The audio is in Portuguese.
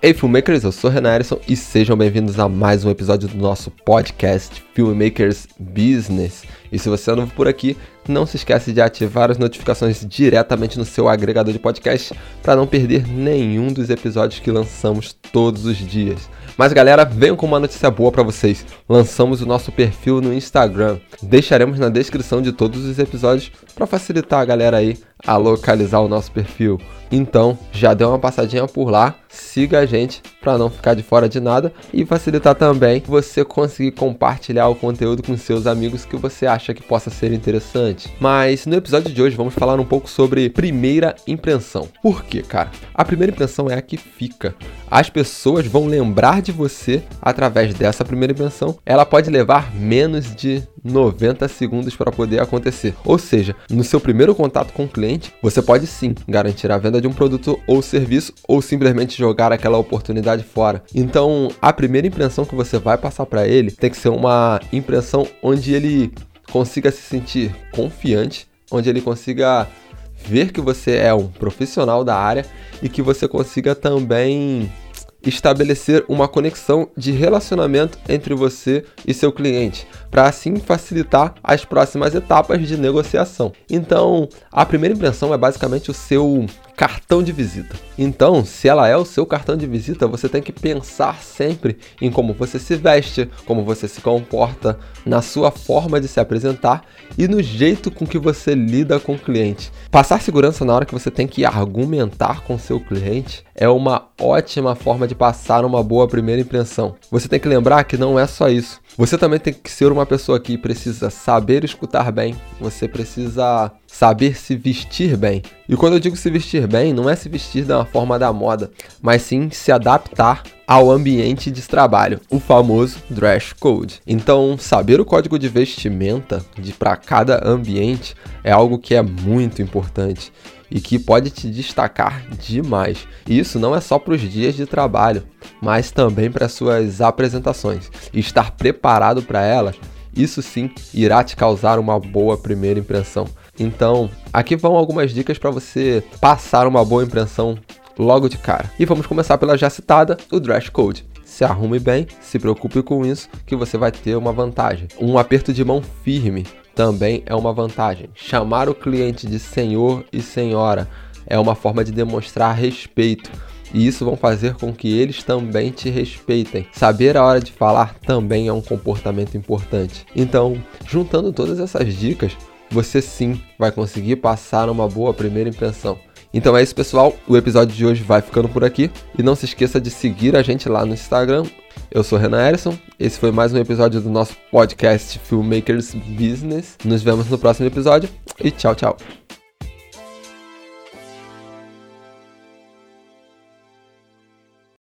Ei, filmmakers, eu sou Renan Erison e sejam bem-vindos a mais um episódio do nosso podcast Filmmakers Business. E se você é novo por aqui, não se esquece de ativar as notificações diretamente no seu agregador de podcast para não perder nenhum dos episódios que lançamos todos os dias. Mas galera, venho com uma notícia boa para vocês. Lançamos o nosso perfil no Instagram. Deixaremos na descrição de todos os episódios para facilitar a galera aí a localizar o nosso perfil. Então, já deu uma passadinha por lá, siga a gente para não ficar de fora de nada e facilitar também você conseguir compartilhar o conteúdo com seus amigos que você acha que possa ser interessante. Mas no episódio de hoje vamos falar um pouco sobre primeira impressão. Por quê, cara? A primeira impressão é a que fica. As pessoas vão lembrar de você através dessa primeira impressão. Ela pode levar menos de 90 segundos para poder acontecer. Ou seja, no seu primeiro contato com o cliente, você pode sim garantir a venda de um produto ou serviço ou simplesmente jogar aquela oportunidade fora. Então, a primeira impressão que você vai passar para ele tem que ser uma impressão onde ele consiga se sentir confiante, onde ele consiga ver que você é um profissional da área e que você consiga também estabelecer uma conexão de relacionamento entre você e seu cliente, para assim facilitar as próximas etapas de negociação. Então, a primeira impressão é basicamente o seu cartão de visita. Então, se ela é o seu cartão de visita, você tem que pensar sempre em como você se veste, como você se comporta, na sua forma de se apresentar e no jeito com que você lida com o cliente. Passar segurança na hora que você tem que argumentar com seu cliente é uma ótima forma de passar uma boa primeira impressão. Você tem que lembrar que não é só isso. Você também tem que ser uma pessoa que precisa saber escutar bem, você precisa saber se vestir bem. E quando eu digo se vestir bem, não é se vestir da forma da moda, mas sim se adaptar ao ambiente de trabalho, o famoso dress code. Então, saber o código de vestimenta de para cada ambiente é algo que é muito importante e que pode te destacar demais. E isso não é só para os dias de trabalho, mas também para suas apresentações. E estar preparado para elas, isso sim irá te causar uma boa primeira impressão. Então, aqui vão algumas dicas para você passar uma boa impressão logo de cara. E vamos começar pela já citada, o dress code. Se arrume bem, se preocupe com isso, que você vai ter uma vantagem. Um aperto de mão firme também é uma vantagem. Chamar o cliente de senhor e senhora é uma forma de demonstrar respeito. E isso vão fazer com que eles também te respeitem. Saber a hora de falar também é um comportamento importante. Então, juntando todas essas dicas, você sim vai conseguir passar uma boa primeira impressão. Então é isso, pessoal. O episódio de hoje vai ficando por aqui. E não se esqueça de seguir a gente lá no Instagram. Eu sou Renan Erison. Esse foi mais um episódio do nosso podcast Filmmakers Business. Nos vemos no próximo episódio e tchau, tchau.